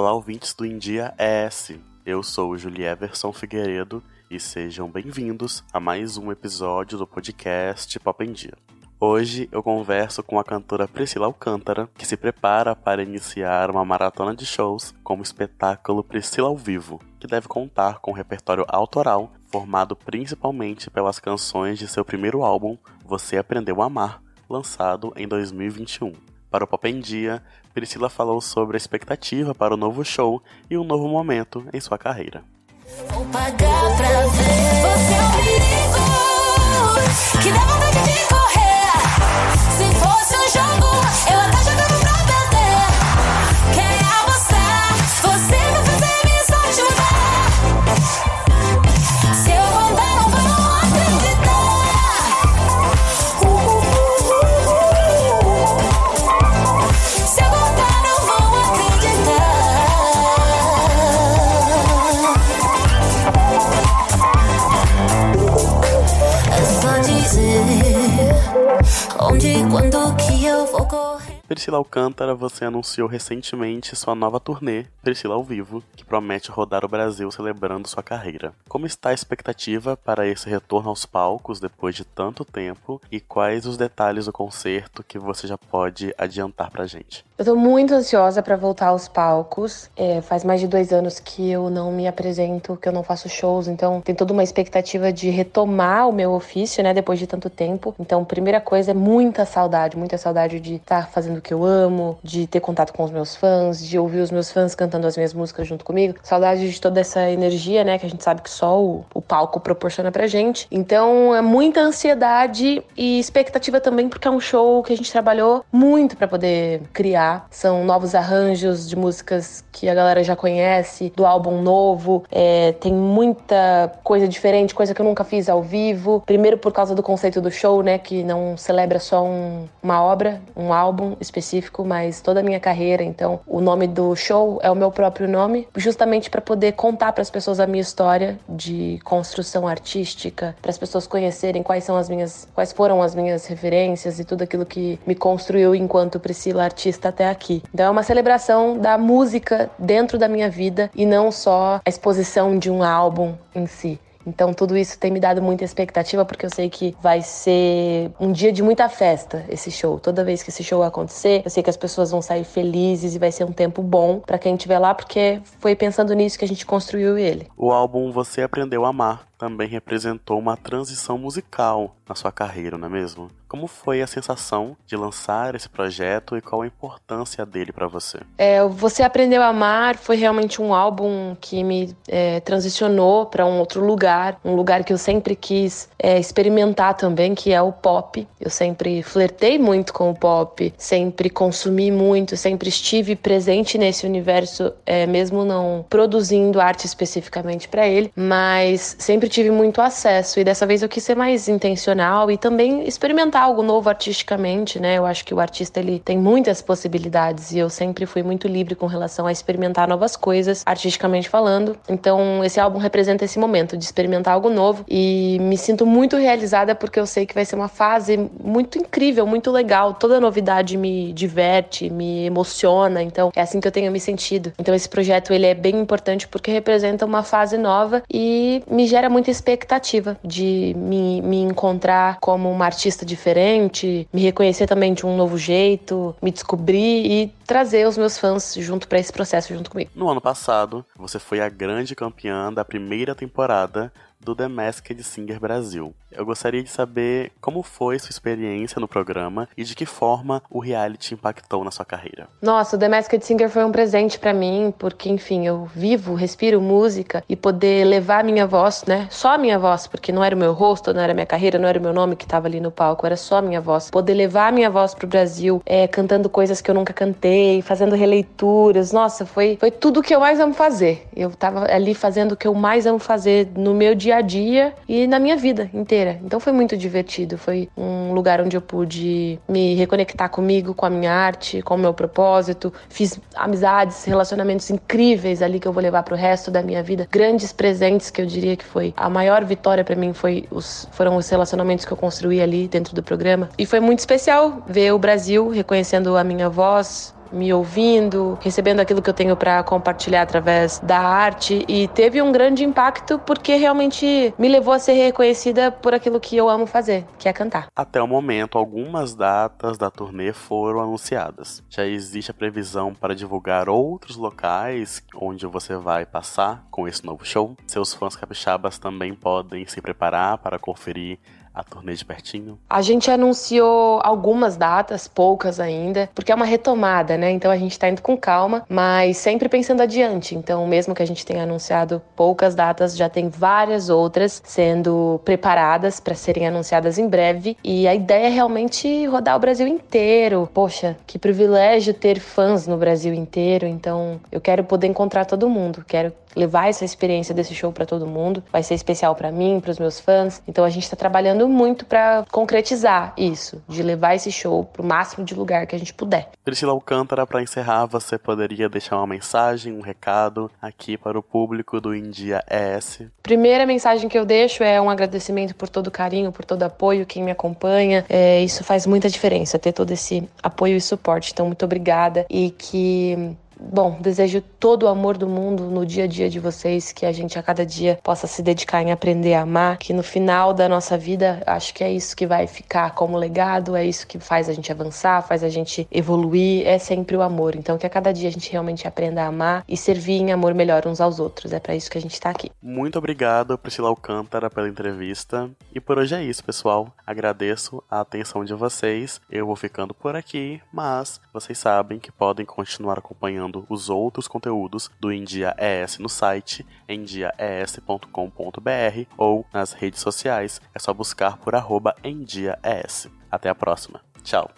Olá, ouvintes do India ES. Eu sou o Julieverson Figueiredo e sejam bem-vindos a mais um episódio do podcast Pop em Dia. Hoje eu converso com a cantora Priscila Alcântara, que se prepara para iniciar uma maratona de shows como espetáculo Priscila ao Vivo, que deve contar com um repertório autoral formado principalmente pelas canções de seu primeiro álbum, Você Aprendeu a Amar, lançado em 2021. Para o Pop em Dia, Priscila falou sobre a expectativa para o novo show e um novo momento em sua carreira. Vou pagar pra Priscila Alcântara, você anunciou recentemente sua nova turnê, Priscila ao Vivo, que promete rodar o Brasil celebrando sua carreira. Como está a expectativa para esse retorno aos palcos depois de tanto tempo e quais os detalhes do concerto que você já pode adiantar pra gente? Eu tô muito ansiosa para voltar aos palcos. É, faz mais de dois anos que eu não me apresento, que eu não faço shows, então tem toda uma expectativa de retomar o meu ofício, né, depois de tanto tempo. Então, primeira coisa é muita saudade, muita saudade de estar fazendo que eu amo, de ter contato com os meus fãs, de ouvir os meus fãs cantando as minhas músicas junto comigo. Saudade de toda essa energia, né, que a gente sabe que só o, o palco proporciona pra gente. Então, é muita ansiedade e expectativa também, porque é um show que a gente trabalhou muito para poder criar. São novos arranjos de músicas que a galera já conhece, do álbum novo. É, tem muita coisa diferente, coisa que eu nunca fiz ao vivo. Primeiro por causa do conceito do show, né, que não celebra só um, uma obra, um álbum específico, mas toda a minha carreira. Então, o nome do show é o meu próprio nome, justamente para poder contar para as pessoas a minha história de construção artística, para as pessoas conhecerem quais são as minhas, quais foram as minhas referências e tudo aquilo que me construiu enquanto Priscila artista até aqui. Então, é uma celebração da música dentro da minha vida e não só a exposição de um álbum em si. Então tudo isso tem me dado muita expectativa porque eu sei que vai ser um dia de muita festa esse show. Toda vez que esse show acontecer, eu sei que as pessoas vão sair felizes e vai ser um tempo bom para quem estiver lá porque foi pensando nisso que a gente construiu ele. O álbum Você Aprendeu a Amar também representou uma transição musical na sua carreira, não é mesmo? Como foi a sensação de lançar esse projeto e qual a importância dele para você? É, você aprendeu a amar foi realmente um álbum que me é, transicionou para um outro lugar, um lugar que eu sempre quis é, experimentar também, que é o pop. Eu sempre flertei muito com o pop, sempre consumi muito, sempre estive presente nesse universo, é, mesmo não produzindo arte especificamente para ele, mas sempre tive muito acesso e dessa vez eu quis ser mais intencional e também experimentar algo novo artisticamente, né? Eu acho que o artista ele tem muitas possibilidades e eu sempre fui muito livre com relação a experimentar novas coisas, artisticamente falando. Então, esse álbum representa esse momento de experimentar algo novo e me sinto muito realizada porque eu sei que vai ser uma fase muito incrível, muito legal. Toda novidade me diverte, me emociona, então é assim que eu tenho me sentido. Então, esse projeto ele é bem importante porque representa uma fase nova e me gera muita expectativa de me, me encontrar como uma artista diferente, me reconhecer também de um novo jeito, me descobrir e trazer os meus fãs junto para esse processo junto comigo. No ano passado, você foi a grande campeã da primeira temporada do The Masked Singer Brasil. Eu gostaria de saber como foi sua experiência no programa e de que forma o reality impactou na sua carreira. Nossa, o The Masked Singer foi um presente para mim, porque enfim, eu vivo, respiro música e poder levar a minha voz, né? Só a minha voz, porque não era o meu rosto, não era a minha carreira, não era o meu nome que tava ali no palco, era só a minha voz. Poder levar a minha voz pro Brasil, é, cantando coisas que eu nunca cantei, fazendo releituras. Nossa, foi, foi tudo que eu mais amo fazer. Eu tava ali fazendo o que eu mais amo fazer no meu dia a dia e na minha vida inteira. Então foi muito divertido. Foi um lugar onde eu pude me reconectar comigo, com a minha arte, com o meu propósito. Fiz amizades, relacionamentos incríveis ali que eu vou levar pro resto da minha vida. Grandes presentes que eu diria que foi a maior vitória para mim foi os, foram os relacionamentos que eu construí ali dentro do programa. E foi muito especial ver o Brasil reconhecendo a minha voz, me ouvindo, recebendo aquilo que eu tenho para compartilhar através da arte e teve um grande impacto porque realmente me levou a ser reconhecida por aquilo que eu amo fazer, que é cantar. Até o momento, algumas datas da turnê foram anunciadas. Já existe a previsão para divulgar outros locais onde você vai passar com esse novo show. Seus fãs capixabas também podem se preparar para conferir a turnê de pertinho? A gente anunciou algumas datas, poucas ainda, porque é uma retomada, né? Então a gente tá indo com calma, mas sempre pensando adiante. Então, mesmo que a gente tenha anunciado poucas datas, já tem várias outras sendo preparadas para serem anunciadas em breve. E a ideia é realmente rodar o Brasil inteiro. Poxa, que privilégio ter fãs no Brasil inteiro. Então, eu quero poder encontrar todo mundo. Quero levar essa experiência desse show para todo mundo. Vai ser especial para mim, para os meus fãs. Então a gente está trabalhando muito para concretizar isso, de levar esse show para o máximo de lugar que a gente puder. Priscila Alcântara, para encerrar, você poderia deixar uma mensagem, um recado aqui para o público do India ES? Primeira mensagem que eu deixo é um agradecimento por todo o carinho, por todo o apoio, quem me acompanha. É, isso faz muita diferença, ter todo esse apoio e suporte. Então, muito obrigada e que Bom, desejo todo o amor do mundo no dia a dia de vocês, que a gente a cada dia possa se dedicar em aprender a amar, que no final da nossa vida, acho que é isso que vai ficar como legado, é isso que faz a gente avançar, faz a gente evoluir, é sempre o amor. Então que a cada dia a gente realmente aprenda a amar e servir em amor melhor uns aos outros. É para isso que a gente tá aqui. Muito obrigado, Priscila Alcântara, pela entrevista. E por hoje é isso, pessoal. Agradeço a atenção de vocês. Eu vou ficando por aqui, mas vocês sabem que podem continuar acompanhando os outros conteúdos do India ES no site endiaes.com.br ou nas redes sociais. É só buscar por arroba endiaes. Até a próxima. Tchau.